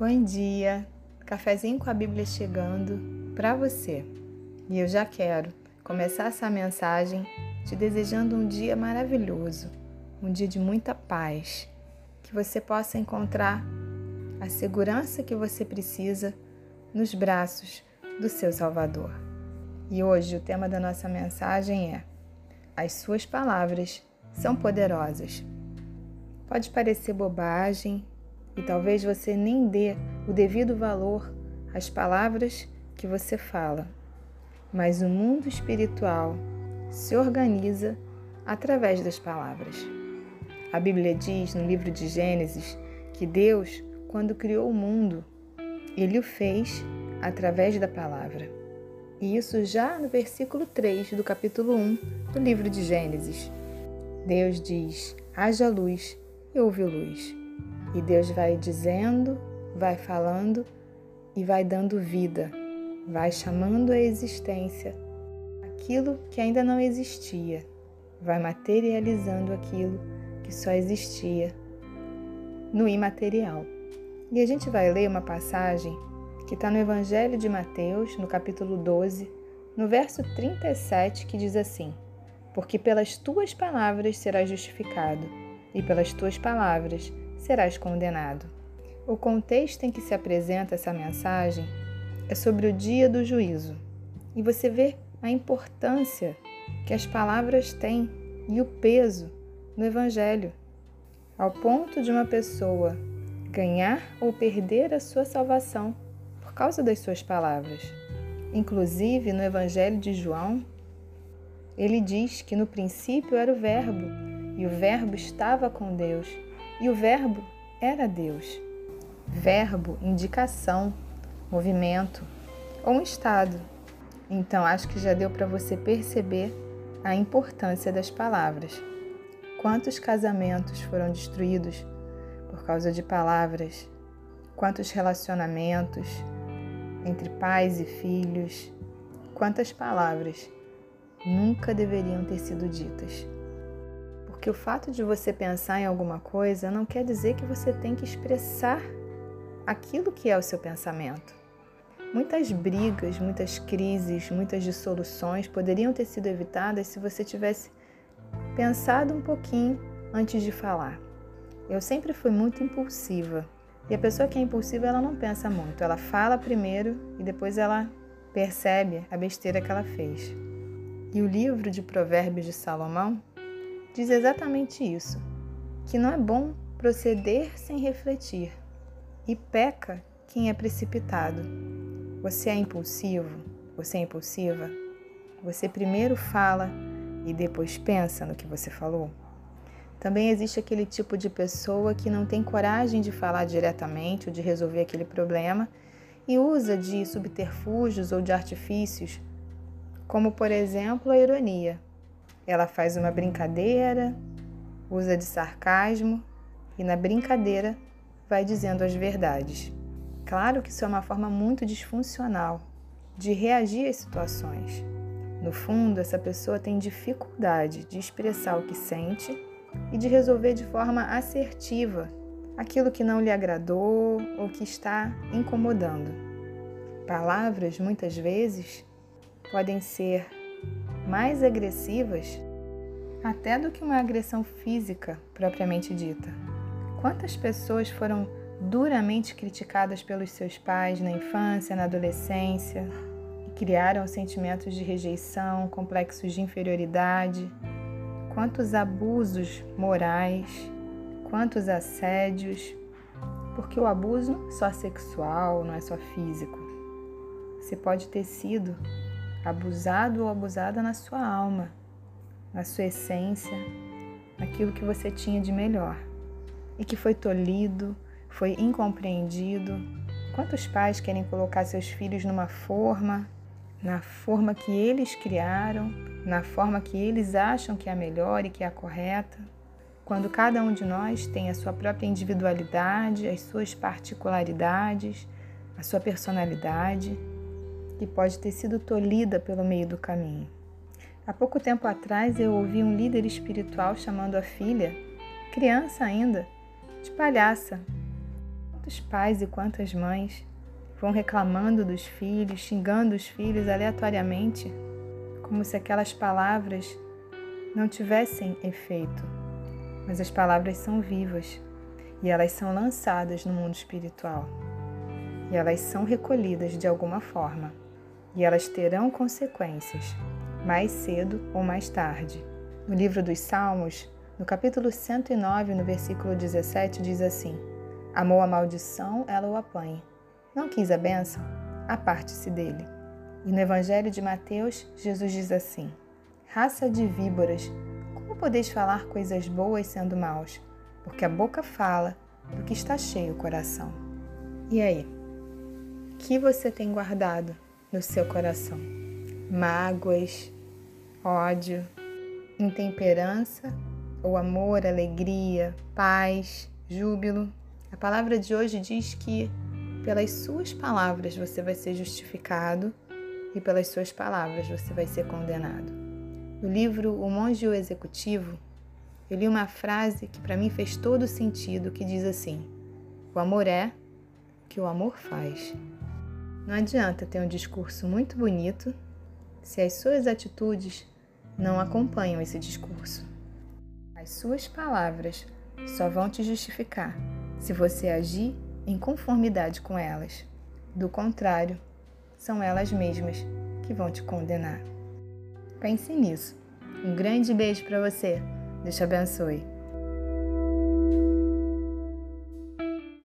Bom dia, cafezinho com a Bíblia chegando para você. E eu já quero começar essa mensagem te desejando um dia maravilhoso, um dia de muita paz, que você possa encontrar a segurança que você precisa nos braços do seu Salvador. E hoje o tema da nossa mensagem é: As suas palavras são poderosas. Pode parecer bobagem, e talvez você nem dê o devido valor às palavras que você fala. Mas o mundo espiritual se organiza através das palavras. A Bíblia diz no livro de Gênesis que Deus, quando criou o mundo, ele o fez através da palavra. E isso já no versículo 3 do capítulo 1 do livro de Gênesis. Deus diz: haja luz e houve luz. E Deus vai dizendo, vai falando e vai dando vida, vai chamando a existência aquilo que ainda não existia, vai materializando aquilo que só existia no imaterial. E a gente vai ler uma passagem que está no Evangelho de Mateus, no capítulo 12, no verso 37, que diz assim: Porque pelas tuas palavras serás justificado, e pelas tuas palavras serás condenado. O contexto em que se apresenta essa mensagem é sobre o dia do juízo. E você vê a importância que as palavras têm e o peso no Evangelho, ao ponto de uma pessoa ganhar ou perder a sua salvação por causa das suas palavras. Inclusive, no Evangelho de João, ele diz que no princípio era o Verbo, e o Verbo estava com Deus, e o Verbo era Deus. Verbo, indicação, movimento ou um estado. Então, acho que já deu para você perceber a importância das palavras. Quantos casamentos foram destruídos por causa de palavras? Quantos relacionamentos entre pais e filhos? Quantas palavras nunca deveriam ter sido ditas? Porque o fato de você pensar em alguma coisa não quer dizer que você tem que expressar aquilo que é o seu pensamento. Muitas brigas, muitas crises, muitas dissoluções poderiam ter sido evitadas se você tivesse pensado um pouquinho antes de falar. Eu sempre fui muito impulsiva. E a pessoa que é impulsiva, ela não pensa muito. Ela fala primeiro e depois ela percebe a besteira que ela fez. E o livro de Provérbios de Salomão diz exatamente isso: que não é bom proceder sem refletir, e peca quem é precipitado. Você é impulsivo? Você é impulsiva? Você primeiro fala e depois pensa no que você falou? Também existe aquele tipo de pessoa que não tem coragem de falar diretamente ou de resolver aquele problema e usa de subterfúgios ou de artifícios, como por exemplo a ironia. Ela faz uma brincadeira, usa de sarcasmo e na brincadeira vai dizendo as verdades. Claro que isso é uma forma muito disfuncional de reagir às situações. No fundo, essa pessoa tem dificuldade de expressar o que sente e de resolver de forma assertiva aquilo que não lhe agradou ou que está incomodando. Palavras, muitas vezes, podem ser mais agressivas até do que uma agressão física propriamente dita. Quantas pessoas foram duramente criticadas pelos seus pais na infância, na adolescência e criaram sentimentos de rejeição, complexos de inferioridade? Quantos abusos morais, quantos assédios? Porque o abuso não é só sexual, não é só físico. Você pode ter sido abusado ou abusada na sua alma, na sua essência, naquilo que você tinha de melhor e que foi tolhido, foi incompreendido. Quantos pais querem colocar seus filhos numa forma, na forma que eles criaram, na forma que eles acham que é a melhor e que é a correta? Quando cada um de nós tem a sua própria individualidade, as suas particularidades, a sua personalidade, que pode ter sido tolhida pelo meio do caminho. Há pouco tempo atrás eu ouvi um líder espiritual chamando a filha, criança ainda, de palhaça. Quantos pais e quantas mães vão reclamando dos filhos, xingando os filhos aleatoriamente, como se aquelas palavras não tivessem efeito. Mas as palavras são vivas e elas são lançadas no mundo espiritual. E elas são recolhidas de alguma forma. E elas terão consequências, mais cedo ou mais tarde. No livro dos Salmos, no capítulo 109, no versículo 17, diz assim: Amou a maldição, ela o apanha. Não quis a bênção, aparte-se dele. E no Evangelho de Mateus, Jesus diz assim: Raça de víboras, como podeis falar coisas boas sendo maus? Porque a boca fala do que está cheio o coração. E aí? O que você tem guardado no seu coração? Mágoas, ódio, intemperança ou amor, alegria, paz, júbilo? A palavra de hoje diz que pelas suas palavras você vai ser justificado e pelas suas palavras você vai ser condenado. No livro O Monge o Executivo, eu li uma frase que para mim fez todo sentido, que diz assim: O amor é o que o amor faz. Não adianta ter um discurso muito bonito se as suas atitudes não acompanham esse discurso. As suas palavras só vão te justificar se você agir em conformidade com elas. Do contrário, são elas mesmas que vão te condenar. Pense nisso. Um grande beijo para você. Deus te abençoe.